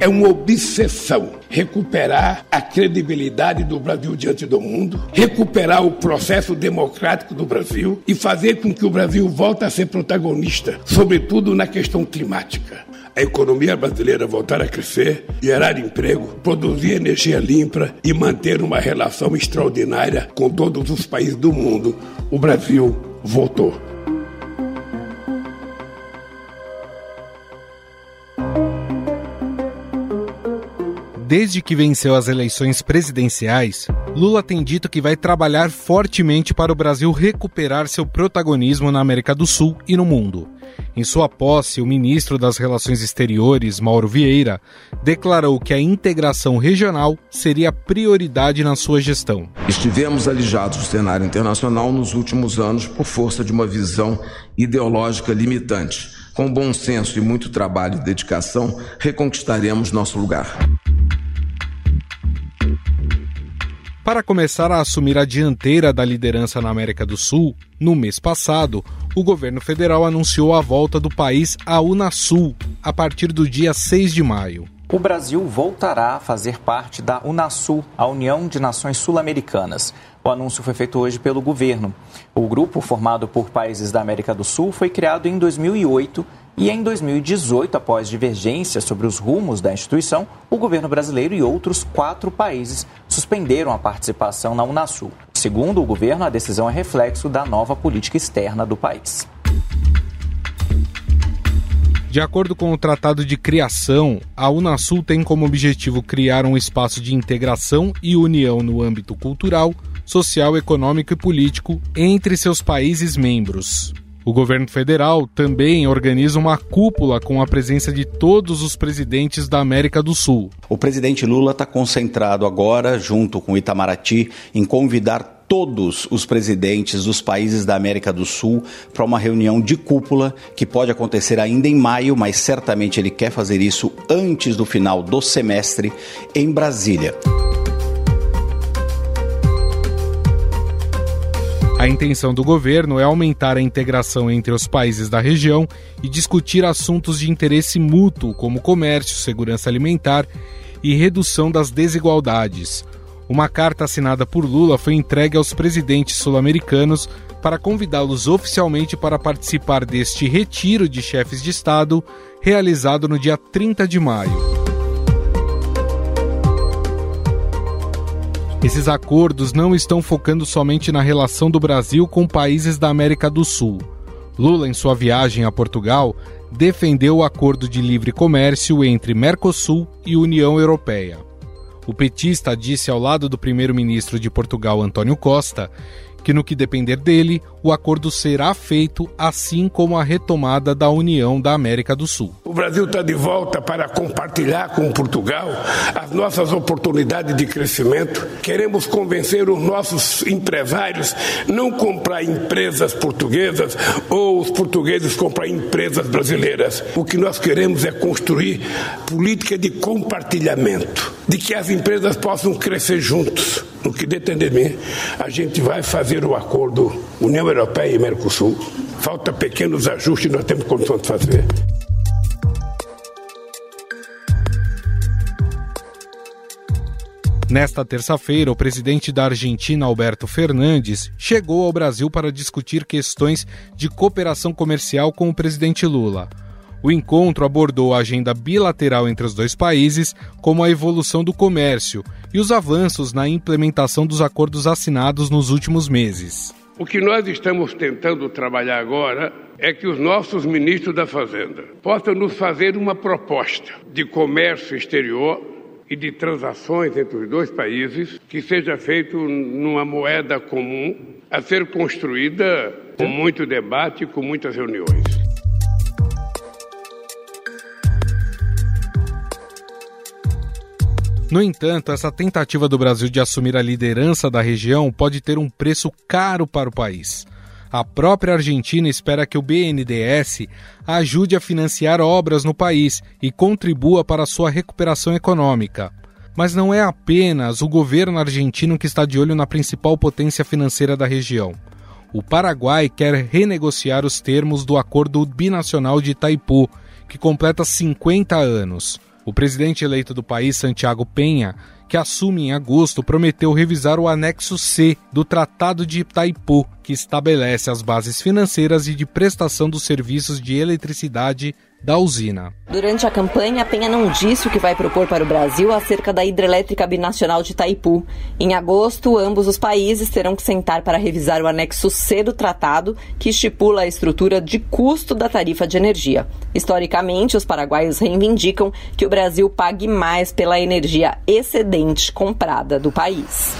É uma obsessão recuperar a credibilidade do Brasil diante do mundo, recuperar o processo democrático do Brasil e fazer com que o Brasil volte a ser protagonista, sobretudo na questão climática a economia brasileira voltar a crescer, gerar emprego, produzir energia limpa e manter uma relação extraordinária com todos os países do mundo, o Brasil voltou. Desde que venceu as eleições presidenciais, Lula tem dito que vai trabalhar fortemente para o Brasil recuperar seu protagonismo na América do Sul e no mundo. Em sua posse, o ministro das Relações Exteriores, Mauro Vieira, declarou que a integração regional seria prioridade na sua gestão. Estivemos alijados do cenário internacional nos últimos anos por força de uma visão ideológica limitante. Com bom senso e muito trabalho e dedicação, reconquistaremos nosso lugar. Para começar a assumir a dianteira da liderança na América do Sul, no mês passado, o governo federal anunciou a volta do país à Unasul a partir do dia 6 de maio. O Brasil voltará a fazer parte da Unasul, a União de Nações Sul-Americanas. O anúncio foi feito hoje pelo governo. O grupo, formado por países da América do Sul, foi criado em 2008 e em 2018, após divergências sobre os rumos da instituição, o governo brasileiro e outros quatro países suspenderam a participação na Unasul. Segundo o governo, a decisão é reflexo da nova política externa do país. De acordo com o Tratado de Criação, a Unasul tem como objetivo criar um espaço de integração e união no âmbito cultural, social, econômico e político entre seus países membros. O governo federal também organiza uma cúpula com a presença de todos os presidentes da América do Sul. O presidente Lula está concentrado agora, junto com Itamaraty, em convidar todos os presidentes dos países da América do Sul para uma reunião de cúpula que pode acontecer ainda em maio, mas certamente ele quer fazer isso antes do final do semestre em Brasília. A intenção do governo é aumentar a integração entre os países da região e discutir assuntos de interesse mútuo, como comércio, segurança alimentar e redução das desigualdades. Uma carta assinada por Lula foi entregue aos presidentes sul-americanos para convidá-los oficialmente para participar deste retiro de chefes de Estado, realizado no dia 30 de maio. Esses acordos não estão focando somente na relação do Brasil com países da América do Sul. Lula, em sua viagem a Portugal, defendeu o acordo de livre comércio entre Mercosul e União Europeia. O petista disse ao lado do primeiro-ministro de Portugal, Antônio Costa, que, no que depender dele, o acordo será feito, assim como a retomada da União da América do Sul. O Brasil está de volta para compartilhar com Portugal as nossas oportunidades de crescimento. Queremos convencer os nossos empresários não comprar empresas portuguesas ou os portugueses comprar empresas brasileiras. O que nós queremos é construir política de compartilhamento, de que as empresas possam crescer juntos. No que depender de mim, a gente vai fazer o acordo União Europeia e Mercosul. Falta pequenos ajustes, nós temos condição de fazer. Nesta terça-feira, o presidente da Argentina, Alberto Fernandes, chegou ao Brasil para discutir questões de cooperação comercial com o presidente Lula. O encontro abordou a agenda bilateral entre os dois países, como a evolução do comércio e os avanços na implementação dos acordos assinados nos últimos meses. O que nós estamos tentando trabalhar agora é que os nossos ministros da Fazenda possam nos fazer uma proposta de comércio exterior e de transações entre os dois países que seja feito numa moeda comum a ser construída com muito debate e com muitas reuniões. No entanto, essa tentativa do Brasil de assumir a liderança da região pode ter um preço caro para o país. A própria Argentina espera que o BNDES ajude a financiar obras no país e contribua para sua recuperação econômica. Mas não é apenas o governo argentino que está de olho na principal potência financeira da região. O Paraguai quer renegociar os termos do Acordo Binacional de Itaipu, que completa 50 anos. O presidente eleito do país, Santiago Penha, que assume em agosto, prometeu revisar o anexo C do Tratado de Itaipu, que estabelece as bases financeiras e de prestação dos serviços de eletricidade da usina. Durante a campanha, a Penha não disse o que vai propor para o Brasil acerca da hidrelétrica binacional de Itaipu. Em agosto, ambos os países terão que sentar para revisar o anexo C do tratado, que estipula a estrutura de custo da tarifa de energia. Historicamente, os paraguaios reivindicam que o Brasil pague mais pela energia excedente comprada do país.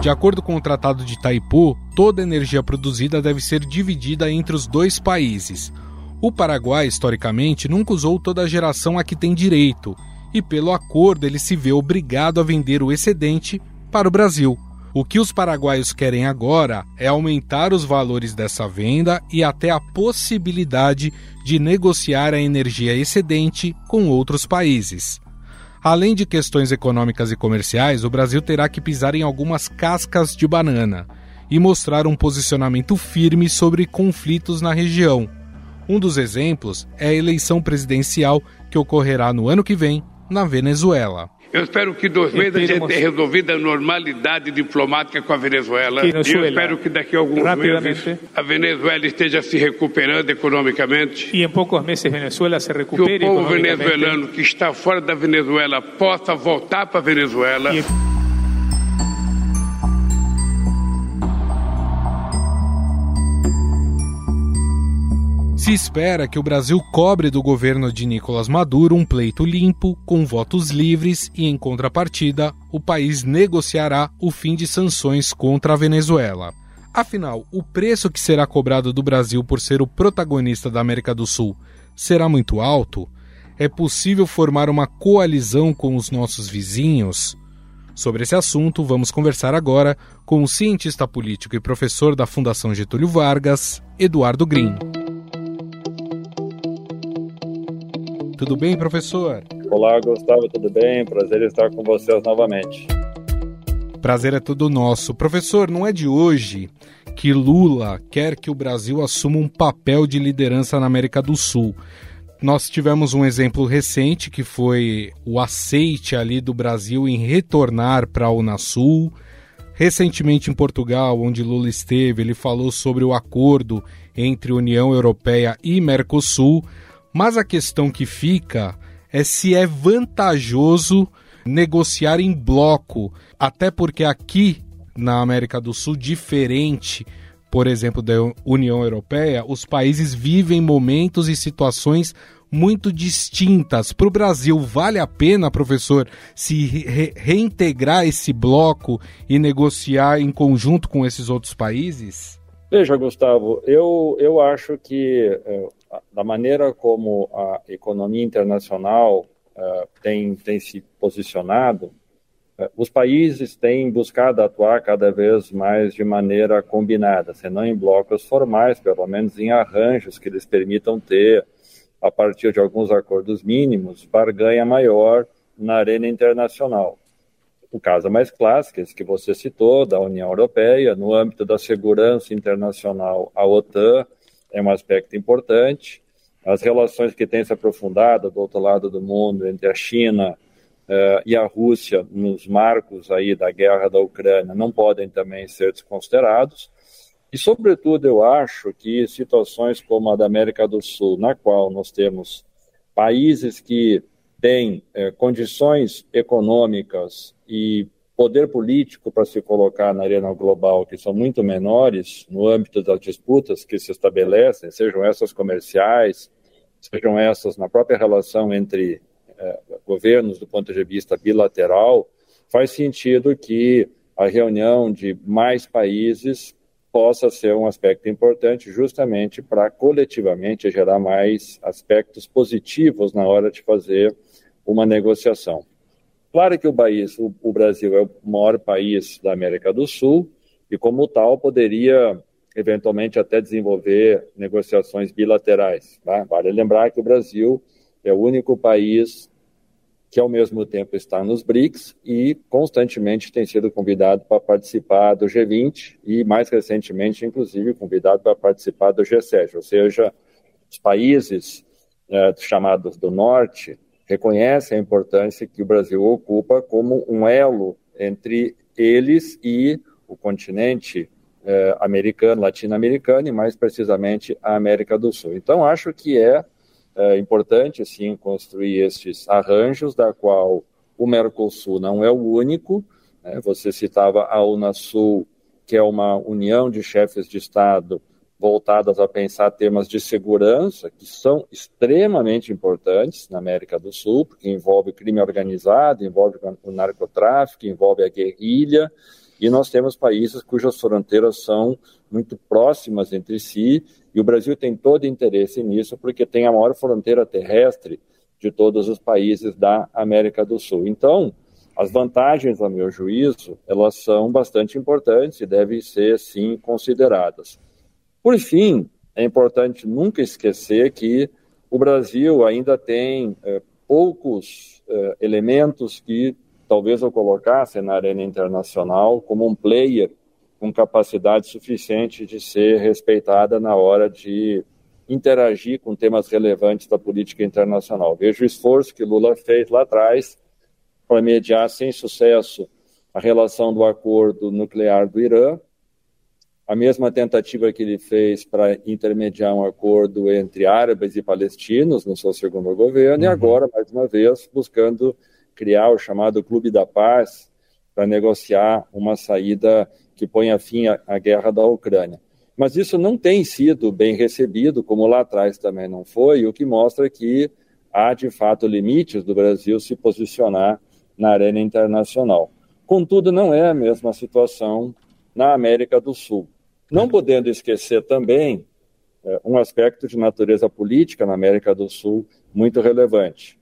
De acordo com o Tratado de Itaipu, toda energia produzida deve ser dividida entre os dois países. O Paraguai, historicamente, nunca usou toda a geração a que tem direito, e pelo acordo ele se vê obrigado a vender o excedente para o Brasil. O que os paraguaios querem agora é aumentar os valores dessa venda e até a possibilidade de negociar a energia excedente com outros países. Além de questões econômicas e comerciais, o Brasil terá que pisar em algumas cascas de banana e mostrar um posicionamento firme sobre conflitos na região. Um dos exemplos é a eleição presidencial que ocorrerá no ano que vem na Venezuela. Eu espero que dois meses a gente tenha resolvido a normalidade diplomática com a Venezuela. E eu espero que daqui a alguns meses a Venezuela esteja se recuperando economicamente. E em poucos meses Venezuela se recupere Que o povo venezuelano que está fora da Venezuela possa voltar para a Venezuela. E... Se espera que o Brasil cobre do governo de Nicolás Maduro um pleito limpo, com votos livres, e em contrapartida, o país negociará o fim de sanções contra a Venezuela. Afinal, o preço que será cobrado do Brasil por ser o protagonista da América do Sul será muito alto? É possível formar uma coalizão com os nossos vizinhos? Sobre esse assunto, vamos conversar agora com o cientista político e professor da Fundação Getúlio Vargas, Eduardo Green. Tudo bem, professor? Olá, Gustavo, tudo bem? Prazer estar com vocês novamente. Prazer é todo nosso. Professor, não é de hoje que Lula quer que o Brasil assuma um papel de liderança na América do Sul. Nós tivemos um exemplo recente que foi o aceite ali do Brasil em retornar para a Unasul. Recentemente em Portugal, onde Lula esteve, ele falou sobre o acordo entre União Europeia e Mercosul. Mas a questão que fica é se é vantajoso negociar em bloco, até porque aqui na América do Sul, diferente, por exemplo, da União Europeia, os países vivem momentos e situações muito distintas. Para o Brasil, vale a pena, professor, se re reintegrar esse bloco e negociar em conjunto com esses outros países? Veja, Gustavo, eu, eu acho que é, da maneira como a economia internacional uh, tem, tem se posicionado, uh, os países têm buscado atuar cada vez mais de maneira combinada, se não em blocos formais, pelo menos em arranjos que eles permitam ter, a partir de alguns acordos mínimos, barganha maior na arena internacional. O caso mais clássico, esse que você citou, da União Europeia, no âmbito da segurança internacional, a OTAN, é um aspecto importante. As relações que têm se aprofundado do outro lado do mundo entre a China uh, e a Rússia nos marcos aí da guerra da Ucrânia não podem também ser desconsiderados. E, sobretudo, eu acho que situações como a da América do Sul, na qual nós temos países que têm eh, condições econômicas e poder político para se colocar na arena global, que são muito menores no âmbito das disputas que se estabelecem, sejam essas comerciais, sejam essas na própria relação entre eh, governos do ponto de vista bilateral, faz sentido que a reunião de mais países possa ser um aspecto importante justamente para coletivamente gerar mais aspectos positivos na hora de fazer uma negociação. Claro que o país, o, o Brasil é o maior país da América do Sul e, como tal, poderia eventualmente até desenvolver negociações bilaterais. Tá? Vale lembrar que o Brasil é o único país que ao mesmo tempo está nos BRICS e constantemente tem sido convidado para participar do G20 e mais recentemente, inclusive, convidado para participar do G7, ou seja, os países é, chamados do Norte reconhecem a importância que o Brasil ocupa como um elo entre eles e o continente é, americano, latino-americano e mais precisamente a América do Sul. Então acho que é, é importante sim construir estes arranjos, da qual o Mercosul não é o único. Né? Você citava a Unasul, que é uma união de chefes de Estado voltadas a pensar temas de segurança, que são extremamente importantes na América do Sul, porque envolve crime organizado, envolve o narcotráfico, envolve a guerrilha, e nós temos países cujas fronteiras são muito próximas entre si, e o Brasil tem todo interesse nisso, porque tem a maior fronteira terrestre de todos os países da América do Sul. Então, as vantagens, a meu juízo, elas são bastante importantes e devem ser, sim, consideradas. Por fim, é importante nunca esquecer que o Brasil ainda tem é, poucos é, elementos que talvez eu colocasse na arena internacional como um player com capacidade suficiente de ser respeitada na hora de interagir com temas relevantes da política internacional. Vejo o esforço que Lula fez lá atrás para mediar sem sucesso a relação do acordo nuclear do Irã, a mesma tentativa que ele fez para intermediar um acordo entre árabes e palestinos no seu segundo governo, uhum. e agora, mais uma vez, buscando criar o chamado Clube da Paz para negociar uma saída que ponha fim à, à guerra da Ucrânia. Mas isso não tem sido bem recebido, como lá atrás também não foi, o que mostra que há, de fato, limites do Brasil se posicionar na arena internacional. Contudo, não é a mesma situação na América do Sul. Não podendo esquecer também é, um aspecto de natureza política na América do Sul muito relevante.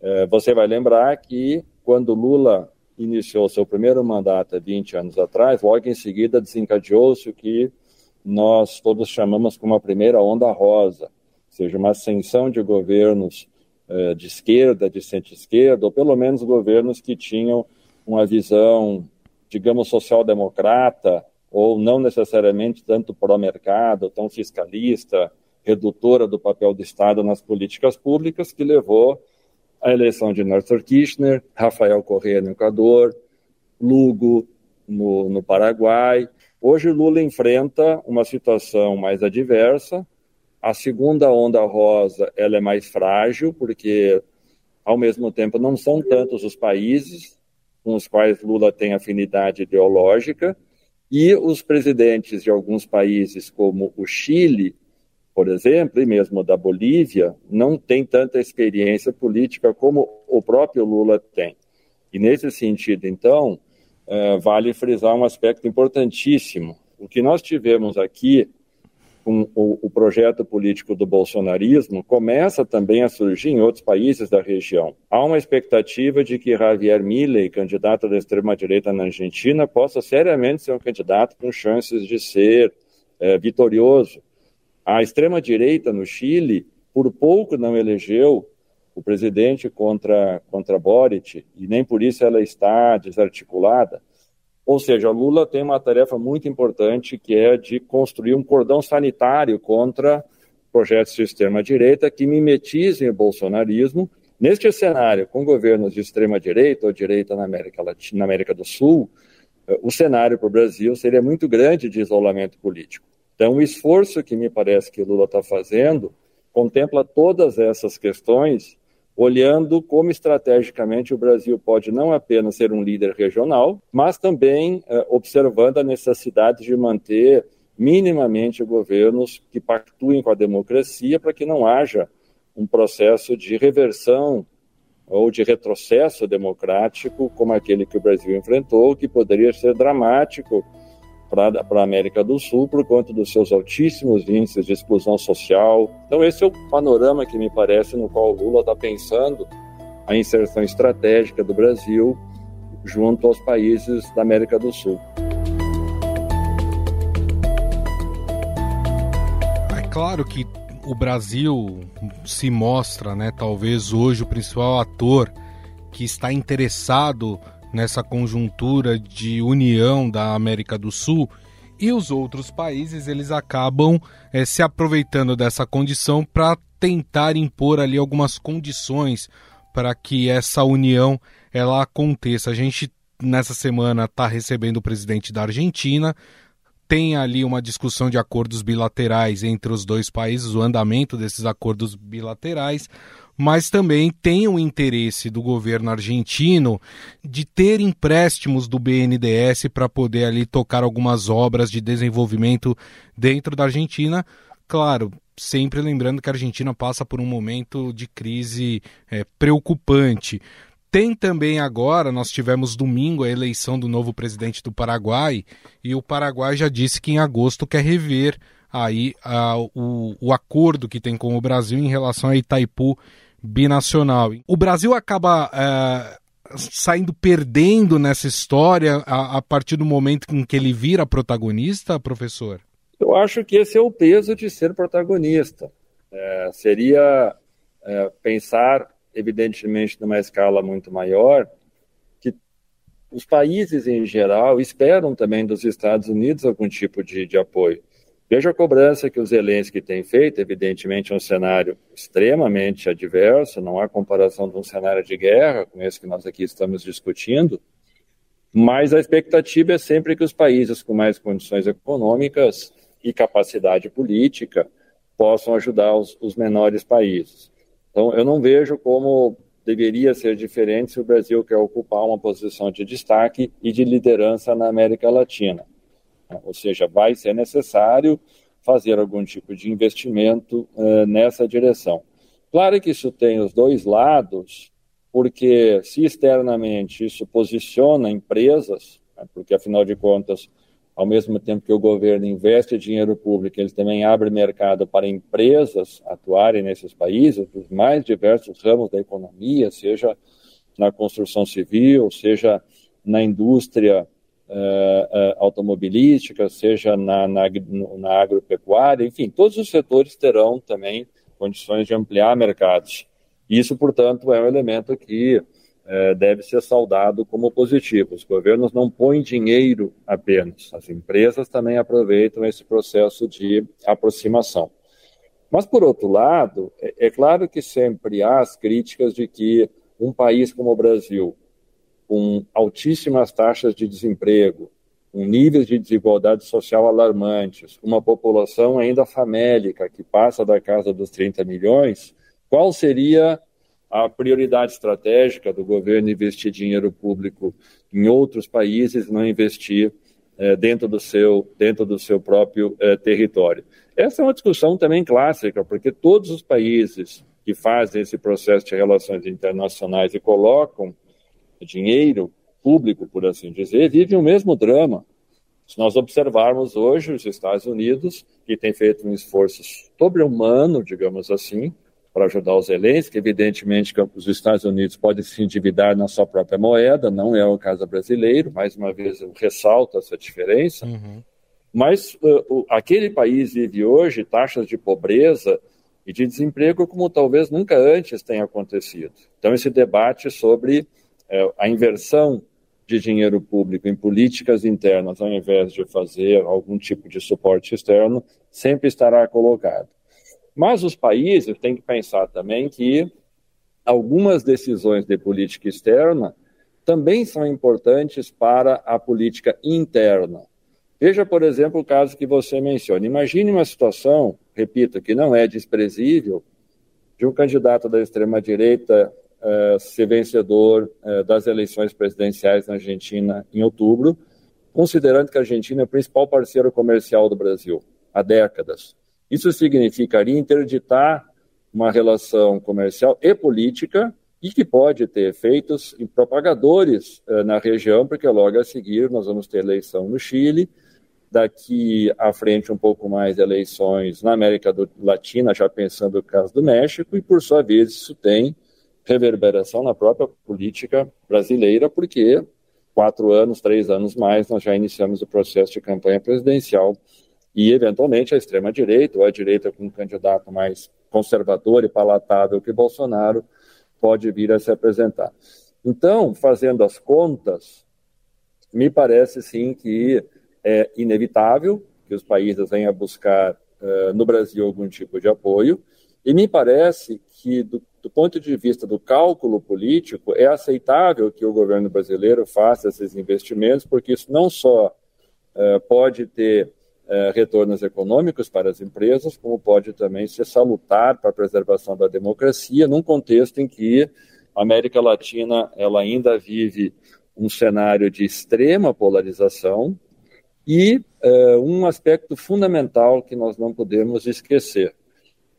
É, você vai lembrar que quando Lula iniciou seu primeiro mandato há 20 anos atrás, logo em seguida desencadeou-se o que nós todos chamamos como a primeira onda rosa, ou seja, uma ascensão de governos é, de esquerda, de centro-esquerda, ou pelo menos governos que tinham uma visão, digamos, social-democrata, ou não necessariamente tanto pró-mercado, tão fiscalista, redutora do papel do Estado nas políticas públicas, que levou à eleição de Néstor Kirchner, Rafael Correa no Equador, Lugo no, no Paraguai. Hoje Lula enfrenta uma situação mais adversa. A segunda onda rosa ela é mais frágil, porque ao mesmo tempo não são tantos os países com os quais Lula tem afinidade ideológica, e os presidentes de alguns países, como o Chile, por exemplo, e mesmo da Bolívia, não têm tanta experiência política como o próprio Lula tem. E nesse sentido, então, uh, vale frisar um aspecto importantíssimo. O que nós tivemos aqui com o, o, projeto político do bolsonarismo começa também a surgir em outros países da região. Há uma expectativa de que Javier Milei, candidato da extrema-direita na Argentina, possa seriamente ser um candidato com chances de ser é, vitorioso. A extrema-direita no Chile, por pouco não elegeu o presidente contra, contra Boric, e nem por isso ela está desarticulada. Ou seja, Lula tem uma tarefa muito importante que é de construir um cordão sanitário contra projetos de extrema-direita que mimetizem o bolsonarismo. Neste cenário, com governos de extrema-direita ou direita na América, Latina, na América do Sul, eh, o cenário para o Brasil seria muito grande de isolamento político. Então, o esforço que me parece que Lula está fazendo contempla todas essas questões olhando como estrategicamente o Brasil pode não apenas ser um líder regional, mas também eh, observando a necessidade de manter minimamente governos que pactuem com a democracia para que não haja um processo de reversão ou de retrocesso democrático como aquele que o Brasil enfrentou, que poderia ser dramático para a América do Sul por conta dos seus altíssimos índices de exclusão social. Então, esse é o panorama que me parece no qual o Lula está pensando a inserção estratégica do Brasil junto aos países da América do Sul. É claro que o Brasil se mostra, né, talvez hoje o principal ator que está interessado nessa conjuntura de união da América do Sul e os outros países eles acabam é, se aproveitando dessa condição para tentar impor ali algumas condições para que essa união ela aconteça. A gente nessa semana está recebendo o presidente da Argentina, tem ali uma discussão de acordos bilaterais entre os dois países, o andamento desses acordos bilaterais, mas também tem o interesse do governo argentino de ter empréstimos do BNDES para poder ali tocar algumas obras de desenvolvimento dentro da Argentina. Claro, sempre lembrando que a Argentina passa por um momento de crise é, preocupante. Tem também agora, nós tivemos domingo a eleição do novo presidente do Paraguai e o Paraguai já disse que em agosto quer rever aí o, o acordo que tem com o Brasil em relação a Itaipu binacional. O Brasil acaba é, saindo perdendo nessa história a, a partir do momento em que ele vira protagonista, professor? Eu acho que esse é o peso de ser protagonista. É, seria é, pensar evidentemente numa escala muito maior, que os países em geral esperam também dos Estados Unidos algum tipo de, de apoio. Veja a cobrança que o Zelensky tem feito, evidentemente é um cenário extremamente adverso, não há comparação de um cenário de guerra com esse que nós aqui estamos discutindo, mas a expectativa é sempre que os países com mais condições econômicas e capacidade política possam ajudar os, os menores países. Então, eu não vejo como deveria ser diferente se o Brasil quer ocupar uma posição de destaque e de liderança na América Latina. Ou seja, vai ser necessário fazer algum tipo de investimento uh, nessa direção. Claro que isso tem os dois lados, porque se externamente isso posiciona empresas, né, porque afinal de contas ao mesmo tempo que o governo investe dinheiro público, ele também abre mercado para empresas atuarem nesses países, dos mais diversos ramos da economia, seja na construção civil, seja na indústria uh, uh, automobilística, seja na, na, na agropecuária, enfim, todos os setores terão também condições de ampliar mercados. Isso, portanto, é um elemento que é, deve ser saudado como positivo. Os governos não põem dinheiro apenas, as empresas também aproveitam esse processo de aproximação. Mas, por outro lado, é, é claro que sempre há as críticas de que um país como o Brasil, com altíssimas taxas de desemprego, com níveis de desigualdade social alarmantes, uma população ainda famélica que passa da casa dos 30 milhões, qual seria a prioridade estratégica do governo investir dinheiro público em outros países não investir é, dentro, do seu, dentro do seu próprio é, território. Essa é uma discussão também clássica, porque todos os países que fazem esse processo de relações internacionais e colocam dinheiro público, por assim dizer, vivem o mesmo drama. Se nós observarmos hoje os Estados Unidos, que tem feito um esforço sobre-humano, digamos assim, para ajudar os Zelensky. Evidentemente que os Estados Unidos podem se endividar na sua própria moeda, não é o caso brasileiro, mais uma vez eu ressalto essa diferença. Uhum. Mas uh, aquele país vive hoje taxas de pobreza e de desemprego como talvez nunca antes tenha acontecido. Então, esse debate sobre uh, a inversão de dinheiro público em políticas internas, ao invés de fazer algum tipo de suporte externo, sempre estará colocado. Mas os países têm que pensar também que algumas decisões de política externa também são importantes para a política interna. Veja, por exemplo, o caso que você menciona. Imagine uma situação, repito, que não é desprezível, de um candidato da extrema-direita uh, ser vencedor uh, das eleições presidenciais na Argentina em outubro, considerando que a Argentina é o principal parceiro comercial do Brasil há décadas. Isso significaria interditar uma relação comercial e política e que pode ter efeitos propagadores eh, na região, porque logo a seguir nós vamos ter eleição no Chile, daqui à frente um pouco mais eleições na América Latina, já pensando no caso do México, e por sua vez isso tem reverberação na própria política brasileira, porque quatro anos, três anos mais, nós já iniciamos o processo de campanha presidencial e, eventualmente, a extrema-direita ou a direita com um candidato mais conservador e palatável que Bolsonaro pode vir a se apresentar. Então, fazendo as contas, me parece sim que é inevitável que os países venham buscar uh, no Brasil algum tipo de apoio, e me parece que, do, do, ponto de vista do cálculo político, é aceitável que o governo brasileiro faça esses investimentos, porque isso não só uh, pode ter uh, retornos econômicos para as empresas, como pode também ser salutar para a preservação da democracia, num contexto em que a América Latina ela ainda vive um cenário de extrema polarização e uh, um aspecto fundamental que nós não podemos esquecer.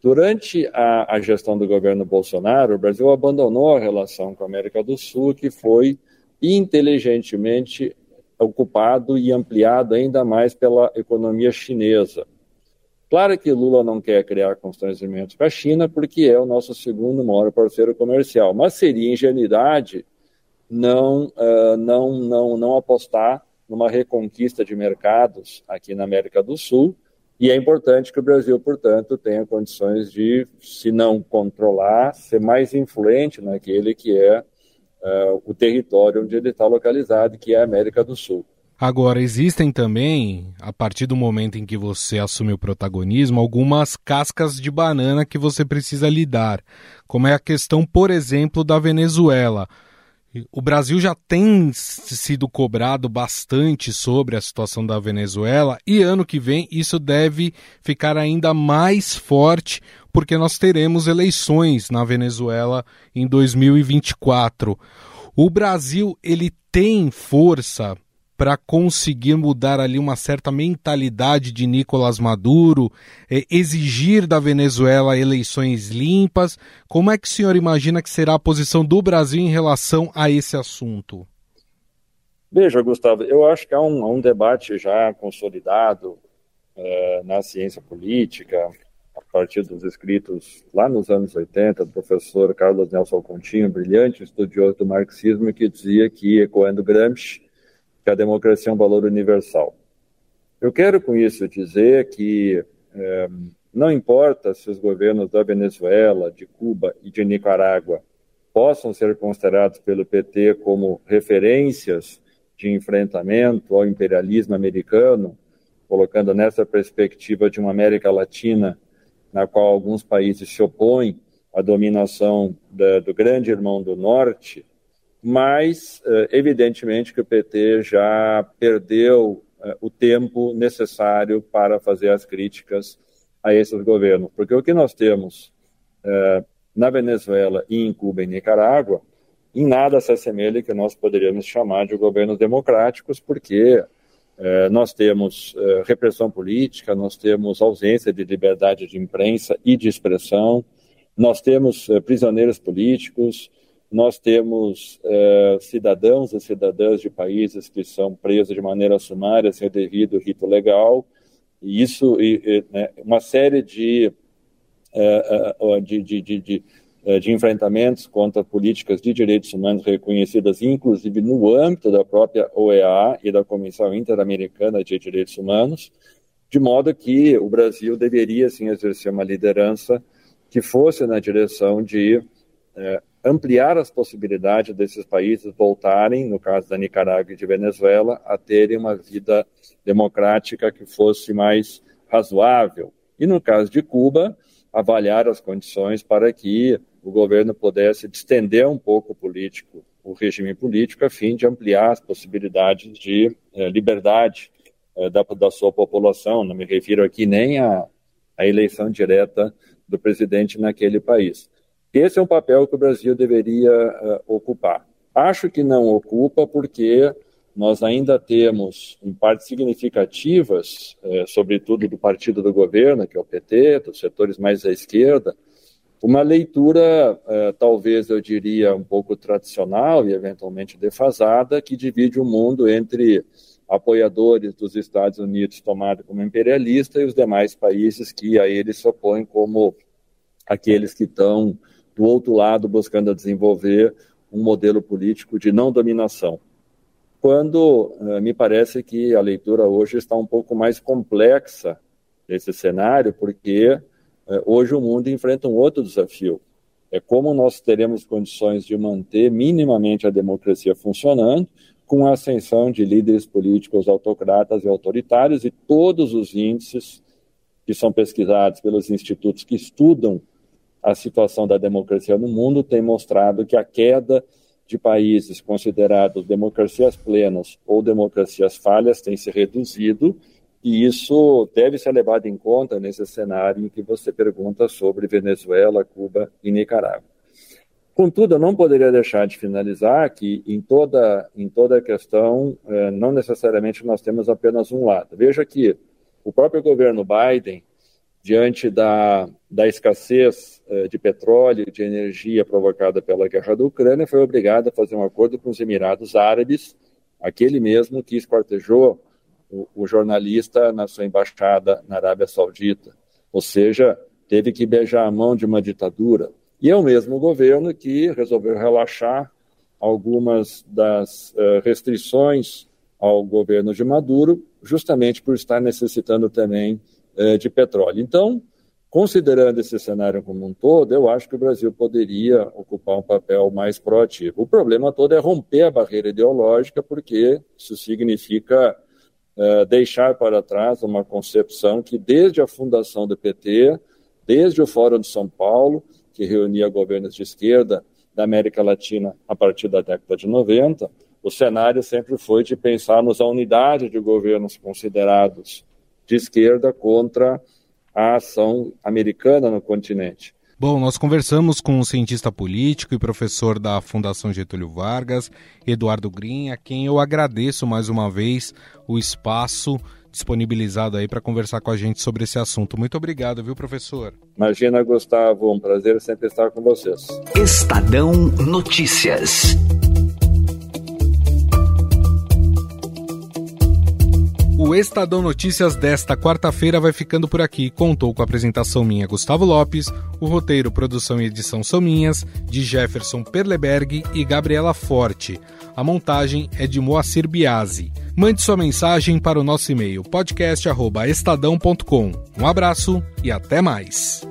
Durante a, a, gestão do governo Bolsonaro, o Brasil abandonou a relação com a América do Sul, que foi inteligentemente ocupado e ampliado ainda mais pela economia chinesa. Claro que Lula não quer criar constrangimentos com a China, porque é o nosso segundo maior parceiro comercial, mas seria ingenuidade não, uh, não, não, não apostar numa reconquista de mercados aqui na América do Sul, e é importante que o Brasil, portanto, tenha condições de, se não controlar, ser mais influente naquele que é uh, o território onde ele está localizado, que é a América do Sul. Agora, existem também, a partir do momento em que você assume o protagonismo, algumas cascas de banana que você precisa lidar, como é a questão, por exemplo, da Venezuela. O Brasil já tem sido cobrado bastante sobre a situação da Venezuela e ano que vem isso deve ficar ainda mais forte porque nós teremos eleições na Venezuela em 2024. O Brasil ele tem força para conseguir mudar ali uma certa mentalidade de Nicolás Maduro, é, exigir da Venezuela eleições limpas. Como é que o senhor imagina que será a posição do Brasil em relação a esse assunto? Veja, Gustavo, eu acho que há um, um debate já consolidado é, na ciência política, a partir dos escritos lá nos anos 80 do professor Carlos Nelson Continho, brilhante estudioso do marxismo, que dizia que, ecoando Gramsci, que a democracia é um valor universal. Eu quero com isso dizer que é, não importa se os governos da Venezuela, de Cuba e de Nicarágua possam ser considerados pelo PT como referências de enfrentamento ao imperialismo americano, colocando nessa perspectiva de uma América Latina na qual alguns países se opõem à dominação da, do grande irmão do Norte, mas eh, evidentemente que o PT já perdeu eh, o tempo necessário para fazer as críticas a esses governos, porque o que nós temos eh, na Venezuela e em Cuba e Nicarágua, em nada se assemelha que nós poderíamos chamar de governos democráticos, porque nós temos repressão política, nós temos ausência de liberdade de imprensa e de expressão, nós temos prisioneiros políticos, nós temos é, cidadãos e cidadãs de países que são presos de maneira sumária, sem o devido rito legal, e isso, e, e, né, uma série de, é, é, de, de, de, é, de, enfrentamentos contra políticas de direitos humanos reconhecidas, inclusive no âmbito da própria OEA e da Comissão Interamericana de Direitos Humanos, de modo que o Brasil deveria, sim, exercer uma liderança que fosse na direção de é, ampliar as possibilidades desses países voltarem, no caso da Nicarágua e de Venezuela, a terem uma vida democrática que fosse mais razoável. E no caso de Cuba, avaliar as condições para que o governo pudesse distender um pouco o político, o regime político, a fim de ampliar as possibilidades de eh, liberdade eh, da, da, sua população. Não me refiro aqui nem à, à eleição direta do presidente naquele país. Esse é um papel que o Brasil deveria uh, ocupar. Acho que não ocupa porque nós ainda temos, em partes significativas, eh, sobretudo do partido do governo, que é o PT, dos setores mais à esquerda, uma leitura, eh, talvez eu diria, um pouco tradicional e eventualmente defasada, que divide o mundo entre apoiadores dos Estados Unidos tomado como imperialista e os demais países que a ele se opõem como aqueles que estão do outro lado, buscando desenvolver um modelo político de não dominação. Quando uh, me parece que a leitura hoje está um pouco mais complexa desse cenário, porque uh, hoje o mundo enfrenta um outro desafio. é como nós teremos condições de manter minimamente a democracia funcionando com a ascensão de líderes políticos autocratas e autoritários e todos os índices que são pesquisados pelos institutos que estudam a situação da democracia no mundo têm mostrado que a queda de países considerados democracias plenas ou democracias falhas tem se reduzido e isso deve ser levado em conta nesse cenário em que você pergunta sobre Venezuela, Cuba e Nicarágua. Contudo, eu não poderia deixar de finalizar que em toda, em toda a questão, eh, não necessariamente nós temos apenas um lado. Veja que o próprio governo Biden, diante da, da escassez eh, de petróleo de energia provocada pela guerra da Ucrânia, foi obrigado a fazer um acordo com os Emirados Árabes, aquele mesmo que esquartejou o, o jornalista na sua embaixada na Arábia Saudita. Ou seja, teve que beijar a mão de uma ditadura. E é o mesmo governo que resolveu relaxar algumas das uh, restrições ao governo de Maduro, justamente por estar necessitando também de petróleo. Então, considerando esse cenário como um todo, eu acho que o Brasil poderia ocupar um papel mais proativo. O problema todo é romper a barreira ideológica, porque isso significa é, deixar para trás uma concepção que, desde a fundação do PT, desde o Fórum de São Paulo, que reunia governos de esquerda da América Latina a partir da década de 90, o cenário sempre foi de pensarmos a unidade de governos considerados de esquerda contra a ação americana no continente. Bom, nós conversamos com um cientista político e professor da Fundação Getúlio Vargas, Eduardo Green, a quem eu agradeço mais uma vez o espaço disponibilizado aí para conversar com a gente sobre esse assunto. Muito obrigado, viu, professor? Imagina, Gustavo, um prazer sempre estar com vocês. Estadão Notícias. O Estadão Notícias desta quarta-feira vai ficando por aqui. Contou com a apresentação minha, Gustavo Lopes, o roteiro, produção e edição são minhas, de Jefferson Perleberg e Gabriela Forte. A montagem é de Moacir Biasi. Mande sua mensagem para o nosso e-mail podcast@estadão.com. Um abraço e até mais.